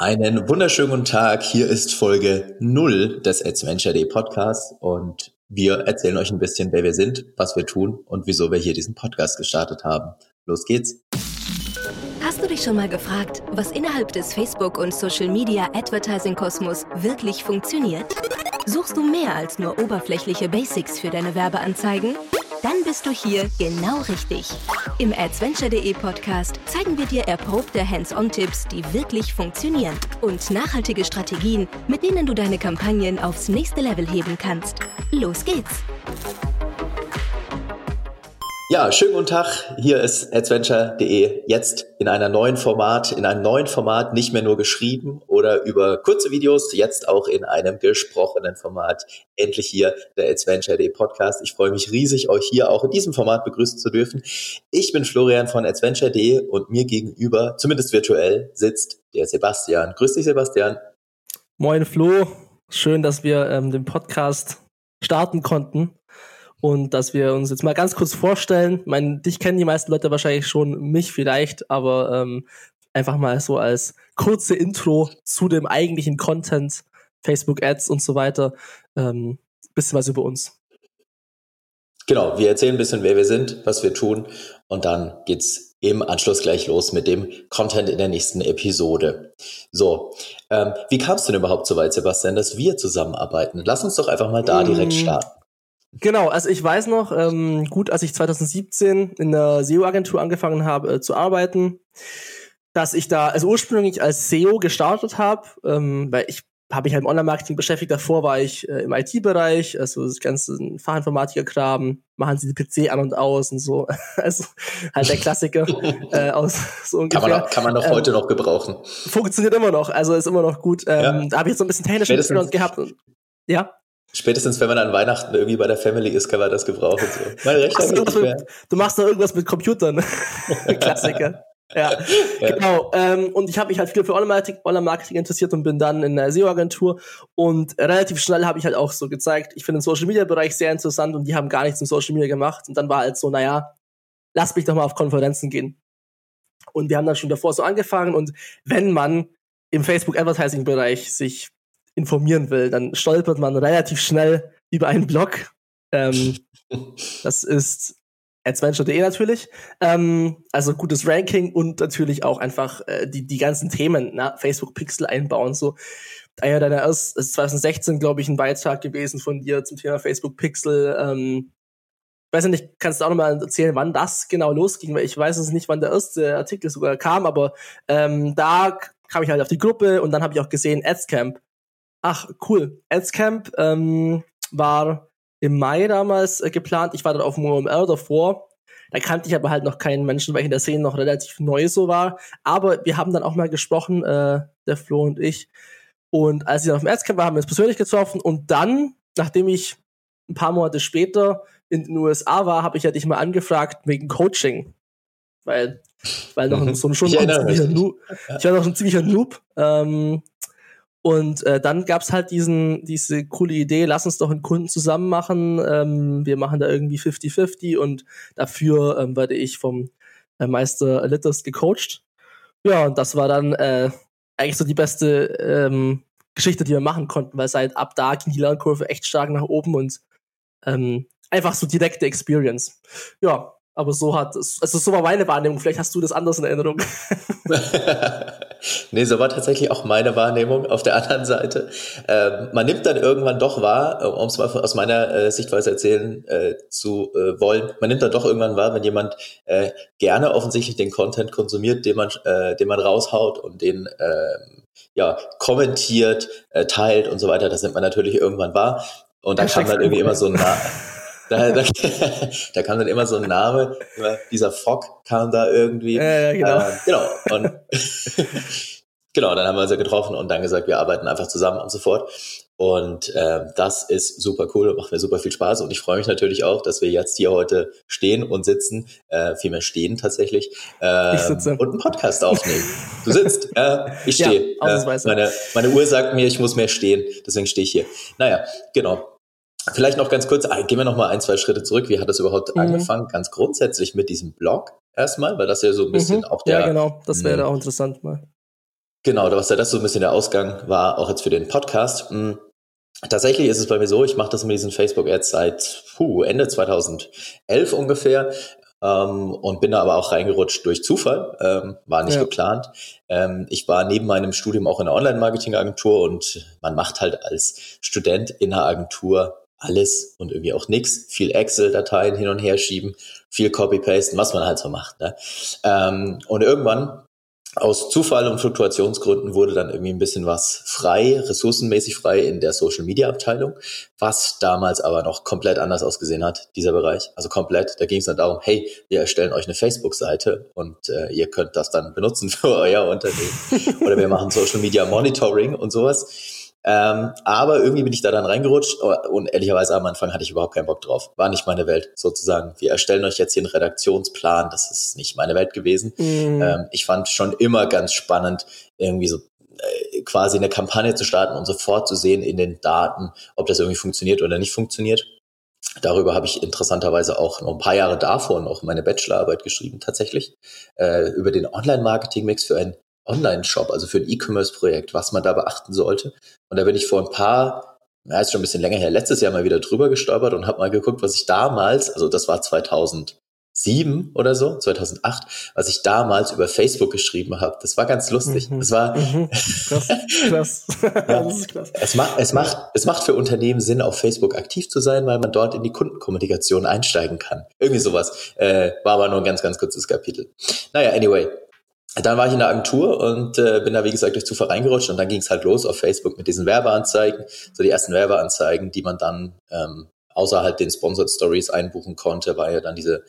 Einen wunderschönen guten Tag. Hier ist Folge 0 des Adventure Day Podcasts und wir erzählen euch ein bisschen, wer wir sind, was wir tun und wieso wir hier diesen Podcast gestartet haben. Los geht's. Hast du dich schon mal gefragt, was innerhalb des Facebook- und Social-Media Advertising-Kosmos wirklich funktioniert? Suchst du mehr als nur oberflächliche Basics für deine Werbeanzeigen? Dann bist du hier genau richtig. Im Adventure.de Podcast zeigen wir dir erprobte Hands-on-Tipps, die wirklich funktionieren und nachhaltige Strategien, mit denen du deine Kampagnen aufs nächste Level heben kannst. Los geht's! Ja, schönen guten Tag. Hier ist adventure.de jetzt in einer neuen Format, in einem neuen Format, nicht mehr nur geschrieben oder über kurze Videos, jetzt auch in einem gesprochenen Format. Endlich hier der Adventure.de Podcast. Ich freue mich riesig, euch hier auch in diesem Format begrüßen zu dürfen. Ich bin Florian von adventure.de und mir gegenüber, zumindest virtuell, sitzt der Sebastian. Grüß dich, Sebastian. Moin, Flo. Schön, dass wir ähm, den Podcast starten konnten und dass wir uns jetzt mal ganz kurz vorstellen. Ich meine, dich kennen die meisten Leute wahrscheinlich schon, mich vielleicht, aber ähm, einfach mal so als kurze Intro zu dem eigentlichen Content, Facebook Ads und so weiter. Ähm, bisschen was über uns. Genau, wir erzählen ein bisschen, wer wir sind, was wir tun und dann geht's im Anschluss gleich los mit dem Content in der nächsten Episode. So, ähm, wie kamst du denn überhaupt so weit, Sebastian, dass wir zusammenarbeiten? Lass uns doch einfach mal da direkt mm. starten. Genau, also ich weiß noch, ähm, gut, als ich 2017 in der SEO-Agentur angefangen habe äh, zu arbeiten, dass ich da also ursprünglich als SEO gestartet habe, ähm, weil ich habe mich halt im Online-Marketing beschäftigt. Davor war ich äh, im IT-Bereich, also das ganze Fachinformatiker-Kram, machen sie die PC an und aus und so. Also halt der Klassiker äh, aus so ungefähr. Kann man, auch, kann man doch ähm, heute noch gebrauchen. Funktioniert immer noch, also ist immer noch gut. Ähm, ja. Da habe ich jetzt so ein bisschen technischen Hintergrund gehabt. Und, ja. Spätestens, wenn man an Weihnachten irgendwie bei der Family ist, kann man das gebrauchen. So. Mein Rechner geht nicht mehr. Du machst doch irgendwas mit Computern. Klassiker. Ja, ja, genau. Ähm, und ich habe mich halt viel für Online-Marketing interessiert und bin dann in der SEO-Agentur. Und relativ schnell habe ich halt auch so gezeigt, ich finde den Social-Media-Bereich sehr interessant und die haben gar nichts im Social-Media gemacht. Und dann war halt so, naja, lass mich doch mal auf Konferenzen gehen. Und wir haben dann schon davor so angefangen. Und wenn man im Facebook-Advertising-Bereich sich informieren will, dann stolpert man relativ schnell über einen Blog. Ähm, das ist adventure.de natürlich. Ähm, also gutes Ranking und natürlich auch einfach äh, die, die ganzen Themen, na, Facebook Pixel einbauen. So einer deiner ersten, ist 2016, glaube ich, ein Beitrag gewesen von dir zum Thema Facebook Pixel. Ähm, weiß nicht, kannst du auch nochmal erzählen, wann das genau losging, weil ich weiß es nicht, wann der erste Artikel sogar kam, aber ähm, da kam ich halt auf die Gruppe und dann habe ich auch gesehen, Adscamp Ach, cool. Adscamp ähm, war im Mai damals äh, geplant. Ich war dann auf dem OMR davor. Da kannte ich aber halt noch keinen Menschen, weil ich in der Szene noch relativ neu so war. Aber wir haben dann auch mal gesprochen, äh, der Flo und ich. Und als ich dann auf dem Adscamp war, haben wir uns persönlich getroffen. Und dann, nachdem ich ein paar Monate später in den USA war, habe ich ja dich mal angefragt wegen Coaching. Weil, weil noch mhm. so ein schon ich, ein Noob, ich war noch ein ziemlicher Noob. Ähm, und äh, dann gab's halt diesen, diese coole Idee, lass uns doch einen Kunden zusammen machen. Ähm, wir machen da irgendwie 50-50 und dafür ähm, werde ich vom äh, Meister Litters gecoacht. Ja, und das war dann äh, eigentlich so die beste ähm, Geschichte, die wir machen konnten, weil seit ab da ging die Lernkurve echt stark nach oben und ähm, einfach so direkte Experience. Ja, aber so hat es, also so war meine Wahrnehmung. Vielleicht hast du das anders in Erinnerung. nee, so war tatsächlich auch meine Wahrnehmung auf der anderen Seite. Ähm, man nimmt dann irgendwann doch wahr, äh, um es mal aus meiner äh, Sichtweise erzählen äh, zu äh, wollen, man nimmt dann doch irgendwann wahr, wenn jemand äh, gerne offensichtlich den Content konsumiert, den man, äh, den man raushaut und den ähm, ja, kommentiert, teilt und so weiter, das nimmt man natürlich irgendwann wahr. Und dann kam dann irgendwie immer so ein da, da, da kam dann immer so ein Name, dieser Fock kam da irgendwie. Ja genau. Äh, genau. Und genau, dann haben wir uns ja getroffen und dann gesagt, wir arbeiten einfach zusammen und so fort. Und äh, das ist super cool und macht mir super viel Spaß. Und ich freue mich natürlich auch, dass wir jetzt hier heute stehen und sitzen, äh, vielmehr stehen tatsächlich, äh, ich sitze. und einen Podcast aufnehmen. Du sitzt, äh, ich stehe. Ja, äh, meine, meine Uhr sagt mir, ich muss mehr stehen, deswegen stehe ich hier. Naja, genau. Vielleicht noch ganz kurz, gehen wir noch mal ein, zwei Schritte zurück. Wie hat das überhaupt mhm. angefangen? Ganz grundsätzlich mit diesem Blog erstmal, weil das ja so ein bisschen mhm. auch der. Ja, genau, das wäre hm. auch interessant mal. Genau, was ja das so ein bisschen der Ausgang war, auch jetzt für den Podcast. Hm, tatsächlich ist es bei mir so, ich mache das mit diesen Facebook-Ads seit puh, Ende 2011 ungefähr ähm, und bin da aber auch reingerutscht durch Zufall, ähm, war nicht ja. geplant. Ähm, ich war neben meinem Studium auch in einer Online-Marketing-Agentur und man macht halt als Student in einer Agentur alles und irgendwie auch nichts. Viel Excel-Dateien hin und her schieben, viel Copy-Pasten, was man halt so macht. Ne? Ähm, und irgendwann aus Zufall und Fluktuationsgründen wurde dann irgendwie ein bisschen was frei, ressourcenmäßig frei in der Social Media Abteilung, was damals aber noch komplett anders ausgesehen hat, dieser Bereich. Also komplett. Da ging es dann darum, hey, wir erstellen euch eine Facebook-Seite und äh, ihr könnt das dann benutzen für euer Unternehmen. Oder wir machen Social Media Monitoring und sowas. Ähm, aber irgendwie bin ich da dann reingerutscht und ehrlicherweise am Anfang hatte ich überhaupt keinen Bock drauf. War nicht meine Welt sozusagen. Wir erstellen euch jetzt hier einen Redaktionsplan. Das ist nicht meine Welt gewesen. Mhm. Ähm, ich fand schon immer ganz spannend, irgendwie so äh, quasi eine Kampagne zu starten und sofort zu sehen in den Daten, ob das irgendwie funktioniert oder nicht funktioniert. Darüber habe ich interessanterweise auch noch ein paar Jahre davor noch meine Bachelorarbeit geschrieben, tatsächlich, äh, über den Online-Marketing-Mix für ein Online-Shop, also für ein E-Commerce-Projekt, was man da beachten sollte. Und da bin ich vor ein paar, ja, ist schon ein bisschen länger her, letztes Jahr mal wieder drüber gestolpert und habe mal geguckt, was ich damals, also das war 2007 oder so, 2008, was ich damals über Facebook geschrieben habe. Das war ganz lustig. Mhm. Das war mhm. krass, krass. ja. das ist krass. Es macht, es macht, es macht für Unternehmen Sinn, auf Facebook aktiv zu sein, weil man dort in die Kundenkommunikation einsteigen kann. Irgendwie sowas. Äh, war aber nur ein ganz, ganz kurzes Kapitel. Naja, anyway, dann war ich in der Agentur und äh, bin da, wie gesagt, durch Zufall reingerutscht und dann ging es halt los auf Facebook mit diesen Werbeanzeigen, so die ersten Werbeanzeigen, die man dann ähm, außerhalb den Sponsored Stories einbuchen konnte, war ja dann diese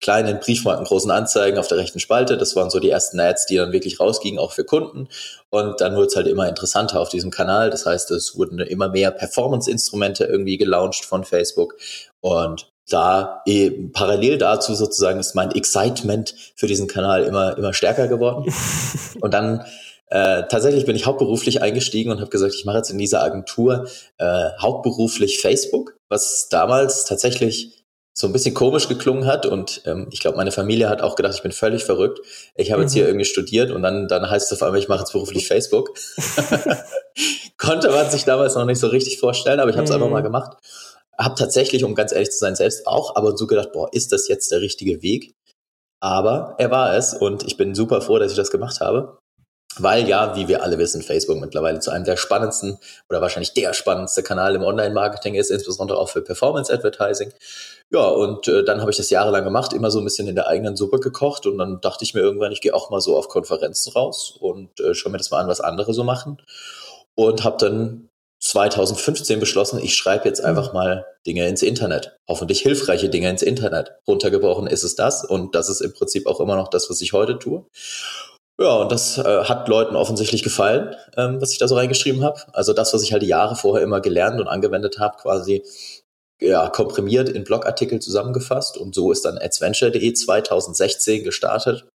kleinen Briefmarken großen Anzeigen auf der rechten Spalte. Das waren so die ersten Ads, die dann wirklich rausgingen, auch für Kunden. Und dann wurde es halt immer interessanter auf diesem Kanal. Das heißt, es wurden immer mehr Performance-Instrumente irgendwie gelauncht von Facebook. Und da eh, parallel dazu sozusagen ist mein Excitement für diesen Kanal immer, immer stärker geworden. und dann äh, tatsächlich bin ich hauptberuflich eingestiegen und habe gesagt, ich mache jetzt in dieser Agentur äh, hauptberuflich Facebook, was damals tatsächlich so ein bisschen komisch geklungen hat und ähm, ich glaube, meine Familie hat auch gedacht, ich bin völlig verrückt. Ich habe mhm. jetzt hier irgendwie studiert und dann, dann heißt es auf einmal, ich mache jetzt beruflich Facebook. Konnte man sich damals noch nicht so richtig vorstellen, aber ich habe es mhm. einfach mal gemacht. Habe tatsächlich, um ganz ehrlich zu sein, selbst auch aber so gedacht, boah, ist das jetzt der richtige Weg? Aber er war es und ich bin super froh, dass ich das gemacht habe. Weil ja, wie wir alle wissen, Facebook mittlerweile zu einem der spannendsten oder wahrscheinlich der spannendste Kanal im Online-Marketing ist, insbesondere auch für Performance-Advertising. Ja, und äh, dann habe ich das jahrelang gemacht, immer so ein bisschen in der eigenen Suppe gekocht und dann dachte ich mir irgendwann, ich gehe auch mal so auf Konferenzen raus und äh, schaue mir das mal an, was andere so machen. Und habe dann 2015 beschlossen, ich schreibe jetzt einfach mhm. mal Dinge ins Internet. Hoffentlich hilfreiche Dinge ins Internet. Runtergebrochen ist es das und das ist im Prinzip auch immer noch das, was ich heute tue. Ja, und das äh, hat Leuten offensichtlich gefallen, ähm, was ich da so reingeschrieben habe. Also das, was ich halt die Jahre vorher immer gelernt und angewendet habe, quasi ja, komprimiert in Blogartikel zusammengefasst. Und so ist dann adventure.de 2016 gestartet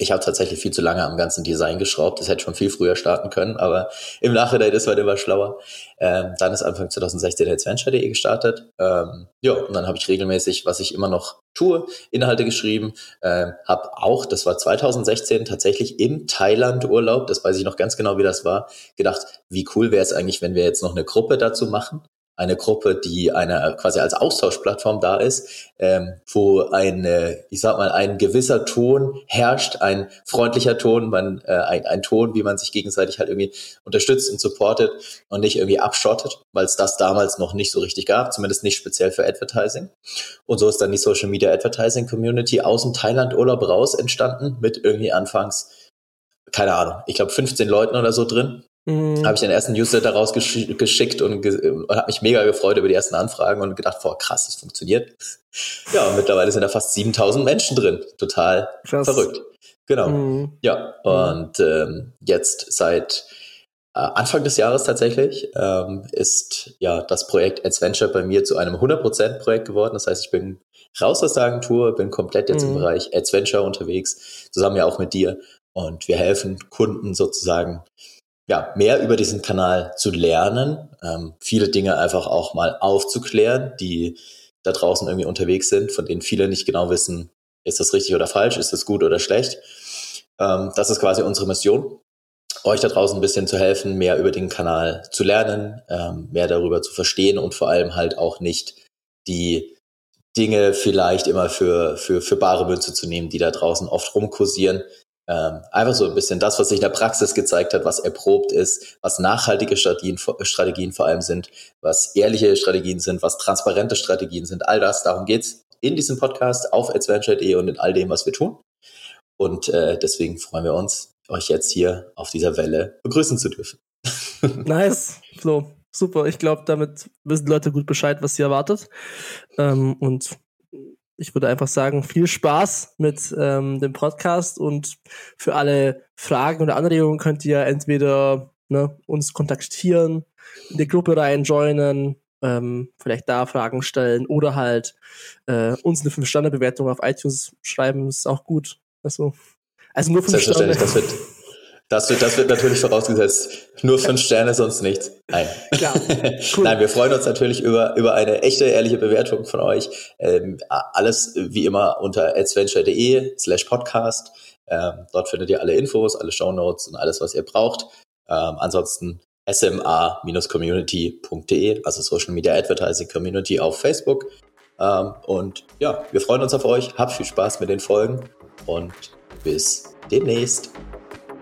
ich habe tatsächlich viel zu lange am ganzen Design geschraubt. Das hätte schon viel früher starten können, aber im Nachhinein ist man immer schlauer. Ähm, dann ist Anfang 2016 Adventure.de gestartet. Ähm, ja, und dann habe ich regelmäßig, was ich immer noch tue, Inhalte geschrieben. Ähm, habe auch, das war 2016 tatsächlich im Thailand Urlaub, das weiß ich noch ganz genau, wie das war, gedacht, wie cool wäre es eigentlich, wenn wir jetzt noch eine Gruppe dazu machen eine Gruppe, die eine quasi als Austauschplattform da ist, ähm, wo eine, ich sag mal, ein gewisser Ton herrscht, ein freundlicher Ton, man, äh, ein, ein Ton, wie man sich gegenseitig halt irgendwie unterstützt und supportet und nicht irgendwie abschottet, weil es das damals noch nicht so richtig gab, zumindest nicht speziell für Advertising. Und so ist dann die Social Media Advertising Community aus dem Thailand-Urlaub raus entstanden, mit irgendwie anfangs keine Ahnung, ich glaube 15 Leuten oder so drin. Mhm. Habe ich den ersten Newsletter rausgeschickt und, und habe mich mega gefreut über die ersten Anfragen und gedacht, boah, krass, das funktioniert. Ja, und mittlerweile sind da fast 7000 Menschen drin. Total krass. verrückt. Genau. Mhm. Ja, und ähm, jetzt seit äh, Anfang des Jahres tatsächlich ähm, ist ja das Projekt Adventure bei mir zu einem 100% Projekt geworden. Das heißt, ich bin raus aus der Agentur, bin komplett jetzt mhm. im Bereich Adventure unterwegs, zusammen ja auch mit dir. Und wir helfen Kunden sozusagen ja, mehr über diesen Kanal zu lernen, ähm, viele Dinge einfach auch mal aufzuklären, die da draußen irgendwie unterwegs sind, von denen viele nicht genau wissen, ist das richtig oder falsch, ist das gut oder schlecht. Ähm, das ist quasi unsere Mission. euch da draußen ein bisschen zu helfen, mehr über den Kanal zu lernen, ähm, mehr darüber zu verstehen und vor allem halt auch nicht die Dinge vielleicht immer für, für, für bare Münze zu nehmen, die da draußen oft rumkursieren. Ähm, einfach so ein bisschen das, was sich in der Praxis gezeigt hat, was erprobt ist, was nachhaltige Strategien, Strategien vor allem sind, was ehrliche Strategien sind, was transparente Strategien sind. All das, darum geht's in diesem Podcast auf adventure.de und in all dem, was wir tun. Und äh, deswegen freuen wir uns, euch jetzt hier auf dieser Welle begrüßen zu dürfen. nice, Flo. Super. Ich glaube, damit wissen Leute gut Bescheid, was sie erwartet. Ähm, und ich würde einfach sagen, viel Spaß mit ähm, dem Podcast und für alle Fragen oder Anregungen könnt ihr entweder ne, uns kontaktieren, in die Gruppe rein joinen, ähm, vielleicht da Fragen stellen oder halt äh, uns eine 5-Sterne-Bewertung auf iTunes schreiben, ist auch gut. Also, also nur 5 Sterne. Das wird, das wird, das wird natürlich vorausgesetzt. Nur fünf Sterne, sonst nichts. Nein. Klar. Cool. Nein, wir freuen uns natürlich über, über eine echte, ehrliche Bewertung von euch. Ähm, alles wie immer unter adventure.de slash podcast. Ähm, dort findet ihr alle Infos, alle Shownotes und alles, was ihr braucht. Ähm, ansonsten sma-community.de, also Social Media Advertising Community auf Facebook. Ähm, und ja, wir freuen uns auf euch. Habt viel Spaß mit den Folgen und bis demnächst.